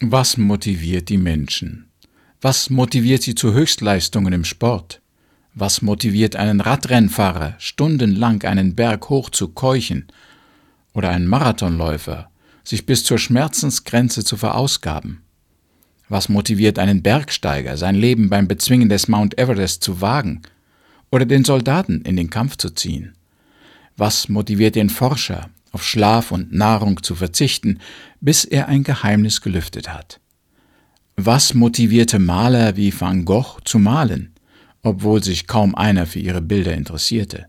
Was motiviert die Menschen? Was motiviert sie zu Höchstleistungen im Sport? Was motiviert einen Radrennfahrer, stundenlang einen Berg hoch zu keuchen? Oder einen Marathonläufer, sich bis zur Schmerzensgrenze zu verausgaben? Was motiviert einen Bergsteiger, sein Leben beim Bezwingen des Mount Everest zu wagen? Oder den Soldaten in den Kampf zu ziehen? Was motiviert den Forscher, auf Schlaf und Nahrung zu verzichten, bis er ein Geheimnis gelüftet hat. Was motivierte Maler wie Van Gogh zu malen, obwohl sich kaum einer für ihre Bilder interessierte?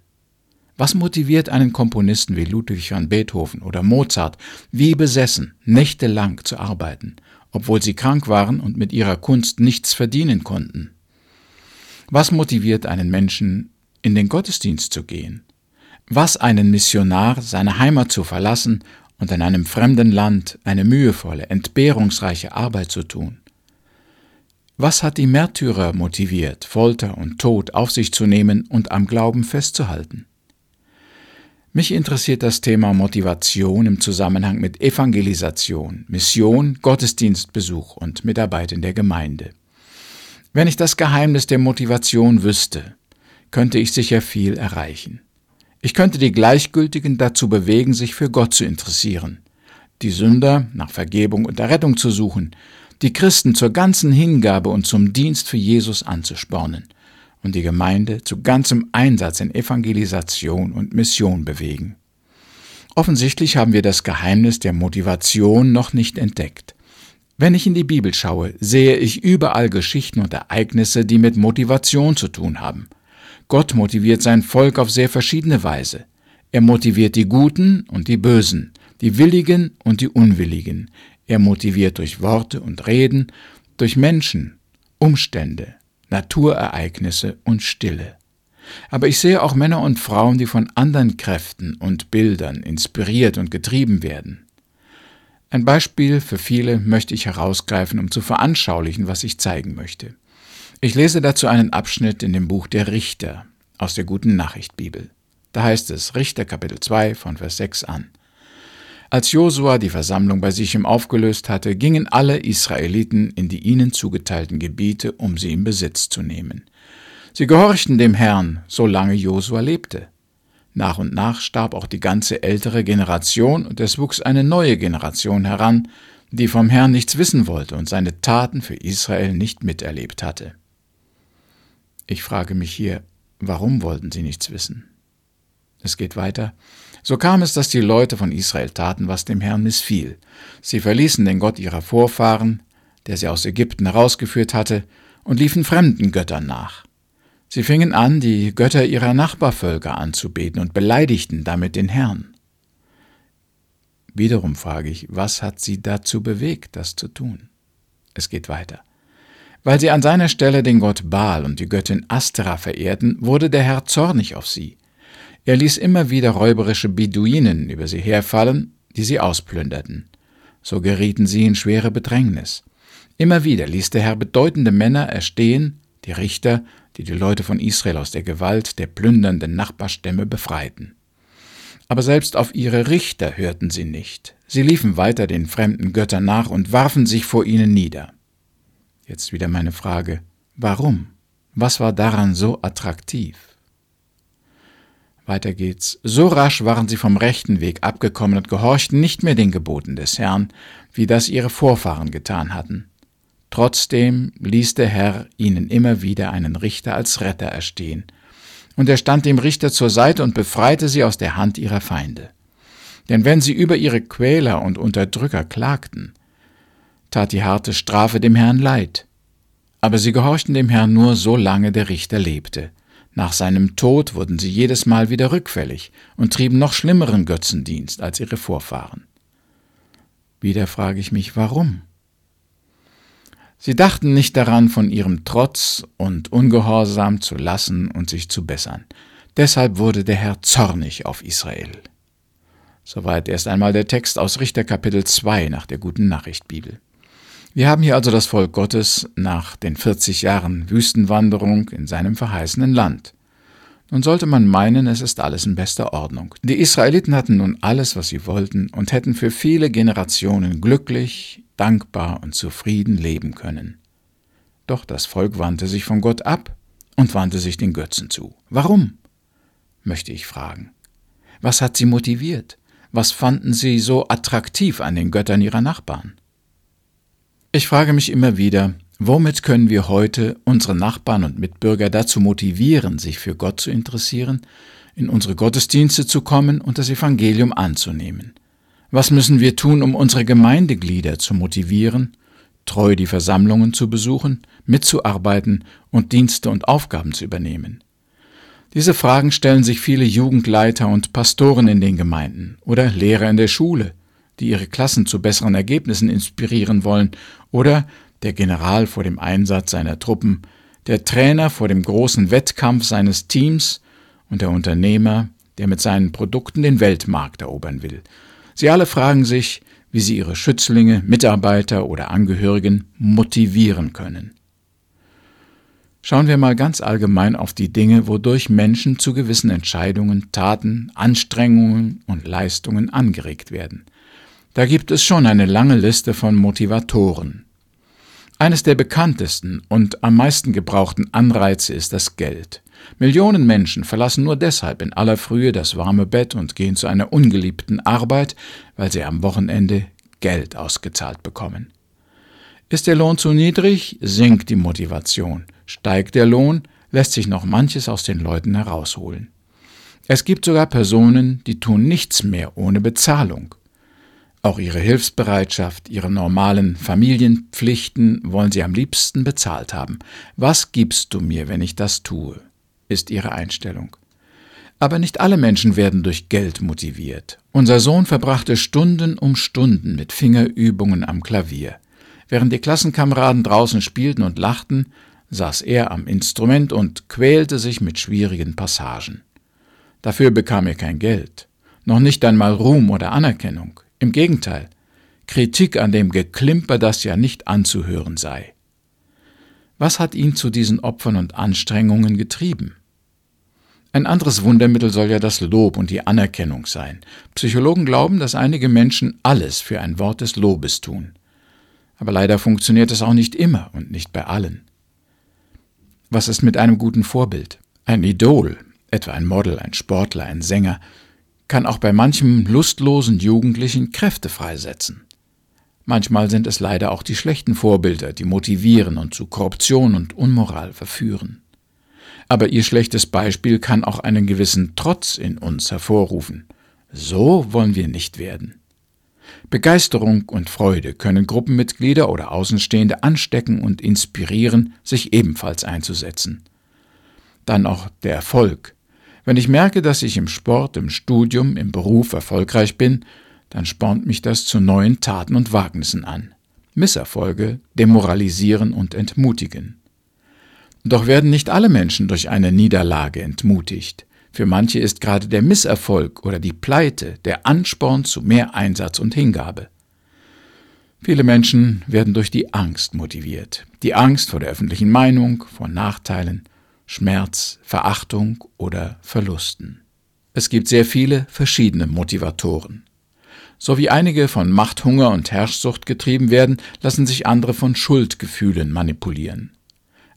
Was motiviert einen Komponisten wie Ludwig van Beethoven oder Mozart, wie besessen, nächtelang zu arbeiten, obwohl sie krank waren und mit ihrer Kunst nichts verdienen konnten? Was motiviert einen Menschen, in den Gottesdienst zu gehen, was einen Missionar, seine Heimat zu verlassen und in einem fremden Land eine mühevolle, entbehrungsreiche Arbeit zu tun? Was hat die Märtyrer motiviert, Folter und Tod auf sich zu nehmen und am Glauben festzuhalten? Mich interessiert das Thema Motivation im Zusammenhang mit Evangelisation, Mission, Gottesdienstbesuch und Mitarbeit in der Gemeinde. Wenn ich das Geheimnis der Motivation wüsste, könnte ich sicher viel erreichen. Ich könnte die Gleichgültigen dazu bewegen, sich für Gott zu interessieren, die Sünder nach Vergebung und Errettung zu suchen, die Christen zur ganzen Hingabe und zum Dienst für Jesus anzuspornen und die Gemeinde zu ganzem Einsatz in Evangelisation und Mission bewegen. Offensichtlich haben wir das Geheimnis der Motivation noch nicht entdeckt. Wenn ich in die Bibel schaue, sehe ich überall Geschichten und Ereignisse, die mit Motivation zu tun haben. Gott motiviert sein Volk auf sehr verschiedene Weise. Er motiviert die Guten und die Bösen, die Willigen und die Unwilligen. Er motiviert durch Worte und Reden, durch Menschen, Umstände, Naturereignisse und Stille. Aber ich sehe auch Männer und Frauen, die von anderen Kräften und Bildern inspiriert und getrieben werden. Ein Beispiel für viele möchte ich herausgreifen, um zu veranschaulichen, was ich zeigen möchte. Ich lese dazu einen Abschnitt in dem Buch der Richter aus der Guten Nachricht Bibel. Da heißt es Richter Kapitel 2 von Vers 6 an. Als Josua die Versammlung bei Sichem aufgelöst hatte, gingen alle Israeliten in die ihnen zugeteilten Gebiete, um sie in Besitz zu nehmen. Sie gehorchten dem Herrn, solange Josua lebte. Nach und nach starb auch die ganze ältere Generation und es wuchs eine neue Generation heran, die vom Herrn nichts wissen wollte und seine Taten für Israel nicht miterlebt hatte. Ich frage mich hier, warum wollten sie nichts wissen? Es geht weiter. So kam es, dass die Leute von Israel taten, was dem Herrn missfiel. Sie verließen den Gott ihrer Vorfahren, der sie aus Ägypten herausgeführt hatte, und liefen fremden Göttern nach. Sie fingen an, die Götter ihrer Nachbarvölker anzubeten und beleidigten damit den Herrn. Wiederum frage ich, was hat sie dazu bewegt, das zu tun? Es geht weiter. Weil sie an seiner Stelle den Gott Baal und die Göttin Astera verehrten, wurde der Herr zornig auf sie. Er ließ immer wieder räuberische Beduinen über sie herfallen, die sie ausplünderten. So gerieten sie in schwere Bedrängnis. Immer wieder ließ der Herr bedeutende Männer erstehen, die Richter, die die Leute von Israel aus der Gewalt der plündernden Nachbarstämme befreiten. Aber selbst auf ihre Richter hörten sie nicht. Sie liefen weiter den fremden Göttern nach und warfen sich vor ihnen nieder. Jetzt wieder meine Frage, warum? Was war daran so attraktiv? Weiter geht's. So rasch waren sie vom rechten Weg abgekommen und gehorchten nicht mehr den Geboten des Herrn, wie das ihre Vorfahren getan hatten. Trotzdem ließ der Herr ihnen immer wieder einen Richter als Retter erstehen, und er stand dem Richter zur Seite und befreite sie aus der Hand ihrer Feinde. Denn wenn sie über ihre Quäler und Unterdrücker klagten, tat die harte Strafe dem Herrn leid. Aber sie gehorchten dem Herrn nur so lange der Richter lebte. Nach seinem Tod wurden sie jedes Mal wieder rückfällig und trieben noch schlimmeren Götzendienst als ihre Vorfahren. Wieder frage ich mich, warum? Sie dachten nicht daran, von ihrem Trotz und Ungehorsam zu lassen und sich zu bessern. Deshalb wurde der Herr zornig auf Israel. Soweit erst einmal der Text aus Richter Kapitel 2 nach der Guten Nachricht Bibel. Wir haben hier also das Volk Gottes nach den 40 Jahren Wüstenwanderung in seinem verheißenen Land. Nun sollte man meinen, es ist alles in bester Ordnung. Die Israeliten hatten nun alles, was sie wollten und hätten für viele Generationen glücklich dankbar und zufrieden leben können. Doch das Volk wandte sich von Gott ab und wandte sich den Götzen zu. Warum? möchte ich fragen. Was hat sie motiviert? Was fanden sie so attraktiv an den Göttern ihrer Nachbarn? Ich frage mich immer wieder, womit können wir heute unsere Nachbarn und Mitbürger dazu motivieren, sich für Gott zu interessieren, in unsere Gottesdienste zu kommen und das Evangelium anzunehmen? Was müssen wir tun, um unsere Gemeindeglieder zu motivieren, treu die Versammlungen zu besuchen, mitzuarbeiten und Dienste und Aufgaben zu übernehmen? Diese Fragen stellen sich viele Jugendleiter und Pastoren in den Gemeinden oder Lehrer in der Schule, die ihre Klassen zu besseren Ergebnissen inspirieren wollen, oder der General vor dem Einsatz seiner Truppen, der Trainer vor dem großen Wettkampf seines Teams und der Unternehmer, der mit seinen Produkten den Weltmarkt erobern will. Sie alle fragen sich, wie sie ihre Schützlinge, Mitarbeiter oder Angehörigen motivieren können. Schauen wir mal ganz allgemein auf die Dinge, wodurch Menschen zu gewissen Entscheidungen, Taten, Anstrengungen und Leistungen angeregt werden. Da gibt es schon eine lange Liste von Motivatoren. Eines der bekanntesten und am meisten gebrauchten Anreize ist das Geld. Millionen Menschen verlassen nur deshalb in aller Frühe das warme Bett und gehen zu einer ungeliebten Arbeit, weil sie am Wochenende Geld ausgezahlt bekommen. Ist der Lohn zu niedrig, sinkt die Motivation. Steigt der Lohn, lässt sich noch manches aus den Leuten herausholen. Es gibt sogar Personen, die tun nichts mehr ohne Bezahlung. Auch ihre Hilfsbereitschaft, ihre normalen Familienpflichten wollen sie am liebsten bezahlt haben. Was gibst du mir, wenn ich das tue? ist ihre Einstellung. Aber nicht alle Menschen werden durch Geld motiviert. Unser Sohn verbrachte Stunden um Stunden mit Fingerübungen am Klavier. Während die Klassenkameraden draußen spielten und lachten, saß er am Instrument und quälte sich mit schwierigen Passagen. Dafür bekam er kein Geld, noch nicht einmal Ruhm oder Anerkennung. Im Gegenteil, Kritik an dem Geklimper, das ja nicht anzuhören sei. Was hat ihn zu diesen Opfern und Anstrengungen getrieben? Ein anderes Wundermittel soll ja das Lob und die Anerkennung sein. Psychologen glauben, dass einige Menschen alles für ein Wort des Lobes tun. Aber leider funktioniert es auch nicht immer und nicht bei allen. Was ist mit einem guten Vorbild? Ein Idol, etwa ein Model, ein Sportler, ein Sänger, kann auch bei manchem lustlosen Jugendlichen Kräfte freisetzen. Manchmal sind es leider auch die schlechten Vorbilder, die motivieren und zu Korruption und Unmoral verführen. Aber ihr schlechtes Beispiel kann auch einen gewissen Trotz in uns hervorrufen. So wollen wir nicht werden. Begeisterung und Freude können Gruppenmitglieder oder Außenstehende anstecken und inspirieren, sich ebenfalls einzusetzen. Dann auch der Erfolg. Wenn ich merke, dass ich im Sport, im Studium, im Beruf erfolgreich bin, dann spornt mich das zu neuen Taten und Wagnissen an. Misserfolge demoralisieren und entmutigen. Doch werden nicht alle Menschen durch eine Niederlage entmutigt. Für manche ist gerade der Misserfolg oder die Pleite der Ansporn zu mehr Einsatz und Hingabe. Viele Menschen werden durch die Angst motiviert. Die Angst vor der öffentlichen Meinung, vor Nachteilen, Schmerz, Verachtung oder Verlusten. Es gibt sehr viele verschiedene Motivatoren. So wie einige von Machthunger und Herrschsucht getrieben werden, lassen sich andere von Schuldgefühlen manipulieren.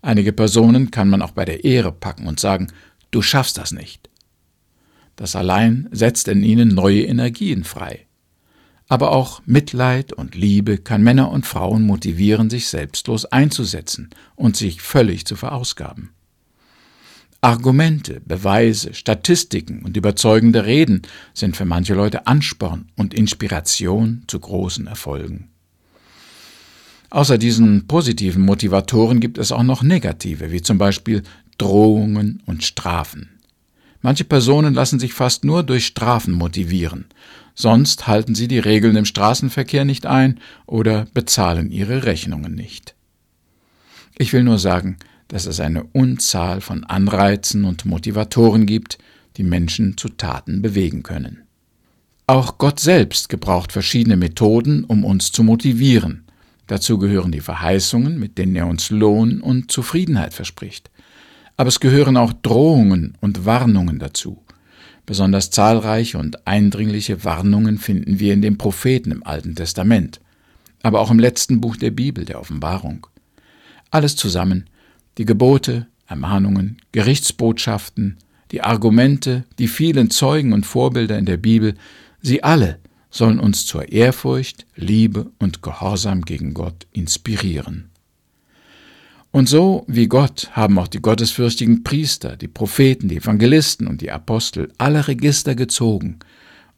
Einige Personen kann man auch bei der Ehre packen und sagen, du schaffst das nicht. Das allein setzt in ihnen neue Energien frei. Aber auch Mitleid und Liebe kann Männer und Frauen motivieren, sich selbstlos einzusetzen und sich völlig zu verausgaben. Argumente, Beweise, Statistiken und überzeugende Reden sind für manche Leute Ansporn und Inspiration zu großen Erfolgen. Außer diesen positiven Motivatoren gibt es auch noch negative, wie zum Beispiel Drohungen und Strafen. Manche Personen lassen sich fast nur durch Strafen motivieren, sonst halten sie die Regeln im Straßenverkehr nicht ein oder bezahlen ihre Rechnungen nicht. Ich will nur sagen, dass es eine Unzahl von Anreizen und Motivatoren gibt, die Menschen zu Taten bewegen können. Auch Gott selbst gebraucht verschiedene Methoden, um uns zu motivieren. Dazu gehören die Verheißungen, mit denen er uns Lohn und Zufriedenheit verspricht. Aber es gehören auch Drohungen und Warnungen dazu. Besonders zahlreiche und eindringliche Warnungen finden wir in den Propheten im Alten Testament. aber auch im letzten Buch der Bibel, der Offenbarung. Alles zusammen, die Gebote, Ermahnungen, Gerichtsbotschaften, die Argumente, die vielen Zeugen und Vorbilder in der Bibel, sie alle sollen uns zur Ehrfurcht, Liebe und Gehorsam gegen Gott inspirieren. Und so wie Gott haben auch die gottesfürchtigen Priester, die Propheten, die Evangelisten und die Apostel alle Register gezogen,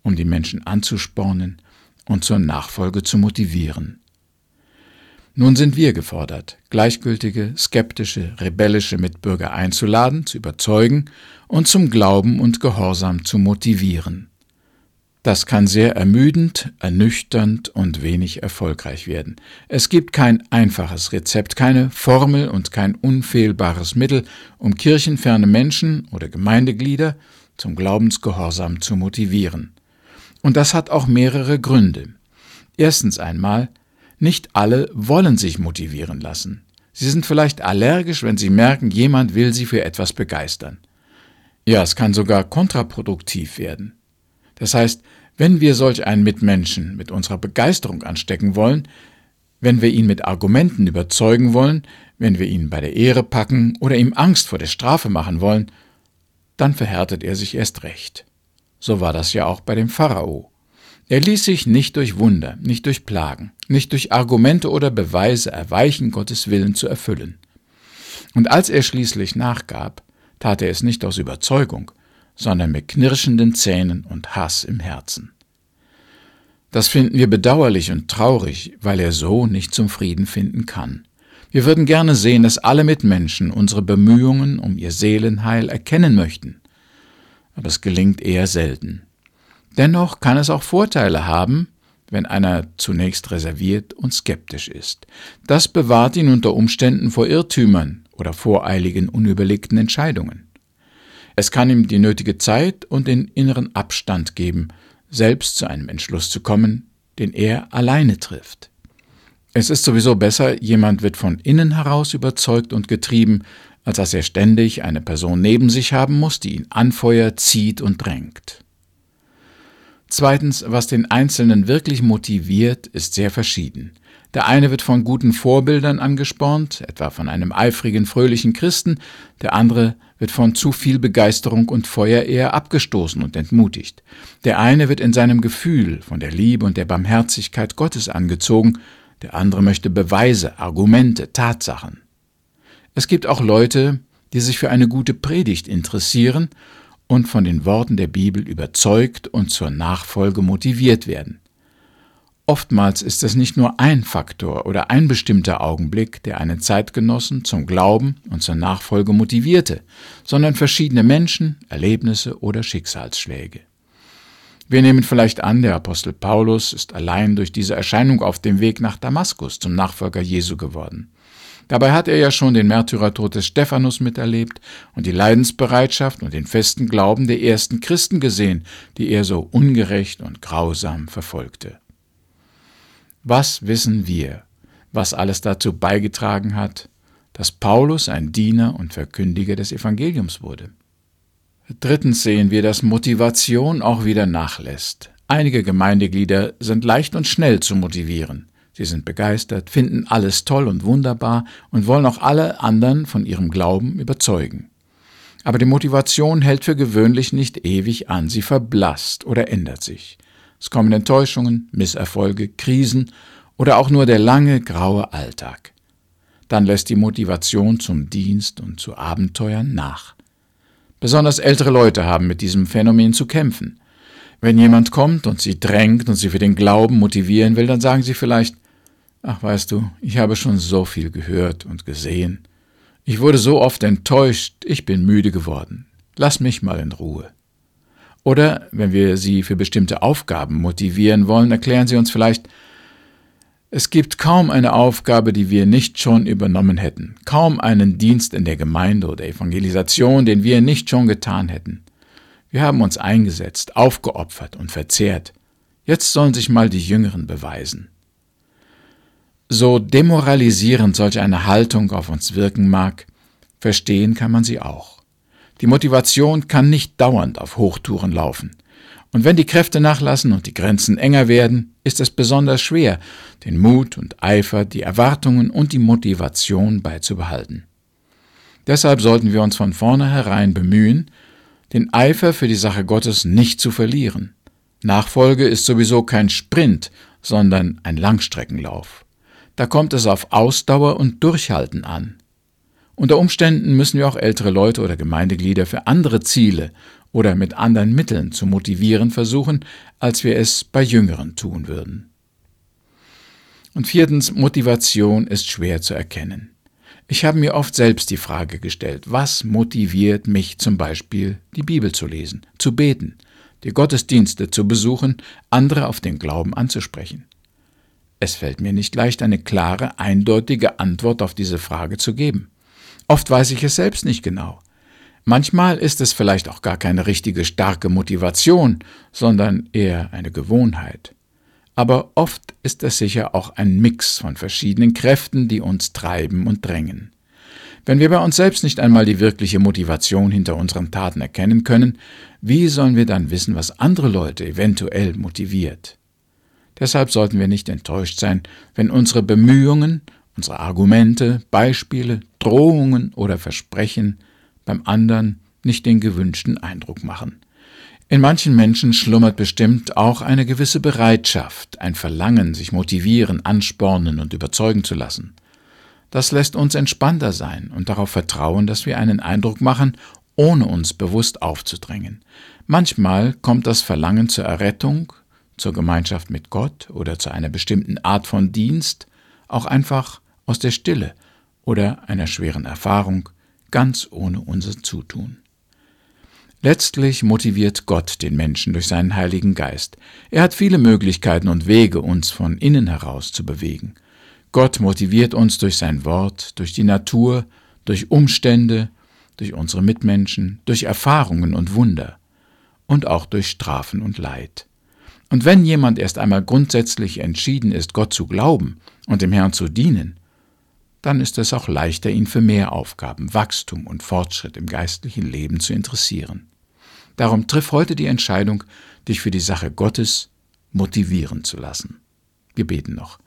um die Menschen anzuspornen und zur Nachfolge zu motivieren. Nun sind wir gefordert, gleichgültige, skeptische, rebellische Mitbürger einzuladen, zu überzeugen und zum Glauben und Gehorsam zu motivieren. Das kann sehr ermüdend, ernüchternd und wenig erfolgreich werden. Es gibt kein einfaches Rezept, keine Formel und kein unfehlbares Mittel, um kirchenferne Menschen oder Gemeindeglieder zum Glaubensgehorsam zu motivieren. Und das hat auch mehrere Gründe. Erstens einmal, nicht alle wollen sich motivieren lassen. Sie sind vielleicht allergisch, wenn sie merken, jemand will sie für etwas begeistern. Ja, es kann sogar kontraproduktiv werden. Das heißt, wenn wir solch einen Mitmenschen mit unserer Begeisterung anstecken wollen, wenn wir ihn mit Argumenten überzeugen wollen, wenn wir ihn bei der Ehre packen oder ihm Angst vor der Strafe machen wollen, dann verhärtet er sich erst recht. So war das ja auch bei dem Pharao. Er ließ sich nicht durch Wunder, nicht durch Plagen, nicht durch Argumente oder Beweise erweichen, Gottes Willen zu erfüllen. Und als er schließlich nachgab, tat er es nicht aus Überzeugung, sondern mit knirschenden Zähnen und Hass im Herzen. Das finden wir bedauerlich und traurig, weil er so nicht zum Frieden finden kann. Wir würden gerne sehen, dass alle Mitmenschen unsere Bemühungen um ihr Seelenheil erkennen möchten aber es gelingt eher selten. Dennoch kann es auch Vorteile haben, wenn einer zunächst reserviert und skeptisch ist. Das bewahrt ihn unter Umständen vor Irrtümern oder voreiligen, unüberlegten Entscheidungen. Es kann ihm die nötige Zeit und den inneren Abstand geben, selbst zu einem Entschluss zu kommen, den er alleine trifft. Es ist sowieso besser, jemand wird von innen heraus überzeugt und getrieben, als dass er ständig eine Person neben sich haben muss, die ihn anfeuert, zieht und drängt. Zweitens, was den Einzelnen wirklich motiviert, ist sehr verschieden. Der eine wird von guten Vorbildern angespornt, etwa von einem eifrigen, fröhlichen Christen, der andere wird von zu viel Begeisterung und Feuer eher abgestoßen und entmutigt. Der eine wird in seinem Gefühl von der Liebe und der Barmherzigkeit Gottes angezogen, der andere möchte Beweise, Argumente, Tatsachen. Es gibt auch Leute, die sich für eine gute Predigt interessieren und von den Worten der Bibel überzeugt und zur Nachfolge motiviert werden. Oftmals ist es nicht nur ein Faktor oder ein bestimmter Augenblick, der einen Zeitgenossen zum Glauben und zur Nachfolge motivierte, sondern verschiedene Menschen, Erlebnisse oder Schicksalsschläge. Wir nehmen vielleicht an, der Apostel Paulus ist allein durch diese Erscheinung auf dem Weg nach Damaskus zum Nachfolger Jesu geworden. Dabei hat er ja schon den Märtyrertod des Stephanus miterlebt und die Leidensbereitschaft und den festen Glauben der ersten Christen gesehen, die er so ungerecht und grausam verfolgte. Was wissen wir, was alles dazu beigetragen hat, dass Paulus ein Diener und Verkündiger des Evangeliums wurde? Drittens sehen wir, dass Motivation auch wieder nachlässt. Einige Gemeindeglieder sind leicht und schnell zu motivieren. Sie sind begeistert, finden alles toll und wunderbar und wollen auch alle anderen von ihrem Glauben überzeugen. Aber die Motivation hält für gewöhnlich nicht ewig an, sie verblasst oder ändert sich. Es kommen Enttäuschungen, Misserfolge, Krisen oder auch nur der lange graue Alltag. Dann lässt die Motivation zum Dienst und zu Abenteuern nach. Besonders ältere Leute haben mit diesem Phänomen zu kämpfen. Wenn jemand kommt und sie drängt und sie für den Glauben motivieren will, dann sagen sie vielleicht, Ach weißt du, ich habe schon so viel gehört und gesehen. Ich wurde so oft enttäuscht, ich bin müde geworden. Lass mich mal in Ruhe. Oder wenn wir Sie für bestimmte Aufgaben motivieren wollen, erklären Sie uns vielleicht, es gibt kaum eine Aufgabe, die wir nicht schon übernommen hätten, kaum einen Dienst in der Gemeinde oder Evangelisation, den wir nicht schon getan hätten. Wir haben uns eingesetzt, aufgeopfert und verzehrt. Jetzt sollen sich mal die Jüngeren beweisen. So demoralisierend solch eine Haltung auf uns wirken mag, verstehen kann man sie auch. Die Motivation kann nicht dauernd auf Hochtouren laufen. Und wenn die Kräfte nachlassen und die Grenzen enger werden, ist es besonders schwer, den Mut und Eifer, die Erwartungen und die Motivation beizubehalten. Deshalb sollten wir uns von vornherein bemühen, den Eifer für die Sache Gottes nicht zu verlieren. Nachfolge ist sowieso kein Sprint, sondern ein Langstreckenlauf. Da kommt es auf Ausdauer und Durchhalten an. Unter Umständen müssen wir auch ältere Leute oder Gemeindeglieder für andere Ziele oder mit anderen Mitteln zu motivieren versuchen, als wir es bei Jüngeren tun würden. Und viertens, Motivation ist schwer zu erkennen. Ich habe mir oft selbst die Frage gestellt, was motiviert mich zum Beispiel, die Bibel zu lesen, zu beten, die Gottesdienste zu besuchen, andere auf den Glauben anzusprechen. Es fällt mir nicht leicht, eine klare, eindeutige Antwort auf diese Frage zu geben. Oft weiß ich es selbst nicht genau. Manchmal ist es vielleicht auch gar keine richtige starke Motivation, sondern eher eine Gewohnheit. Aber oft ist es sicher auch ein Mix von verschiedenen Kräften, die uns treiben und drängen. Wenn wir bei uns selbst nicht einmal die wirkliche Motivation hinter unseren Taten erkennen können, wie sollen wir dann wissen, was andere Leute eventuell motiviert? Deshalb sollten wir nicht enttäuscht sein, wenn unsere Bemühungen, unsere Argumente, Beispiele, Drohungen oder Versprechen beim anderen nicht den gewünschten Eindruck machen. In manchen Menschen schlummert bestimmt auch eine gewisse Bereitschaft, ein Verlangen, sich motivieren, anspornen und überzeugen zu lassen. Das lässt uns entspannter sein und darauf vertrauen, dass wir einen Eindruck machen, ohne uns bewusst aufzudrängen. Manchmal kommt das Verlangen zur Errettung, zur Gemeinschaft mit Gott oder zu einer bestimmten Art von Dienst auch einfach aus der Stille oder einer schweren Erfahrung, ganz ohne unser Zutun. Letztlich motiviert Gott den Menschen durch seinen Heiligen Geist. Er hat viele Möglichkeiten und Wege, uns von innen heraus zu bewegen. Gott motiviert uns durch sein Wort, durch die Natur, durch Umstände, durch unsere Mitmenschen, durch Erfahrungen und Wunder und auch durch Strafen und Leid. Und wenn jemand erst einmal grundsätzlich entschieden ist, Gott zu glauben und dem Herrn zu dienen, dann ist es auch leichter, ihn für mehr Aufgaben, Wachstum und Fortschritt im geistlichen Leben zu interessieren. Darum triff heute die Entscheidung, dich für die Sache Gottes motivieren zu lassen. Wir beten noch.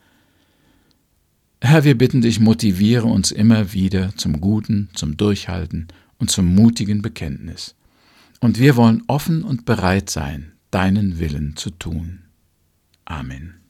Herr, wir bitten dich, motiviere uns immer wieder zum Guten, zum Durchhalten und zum mutigen Bekenntnis. Und wir wollen offen und bereit sein, deinen Willen zu tun. Amen.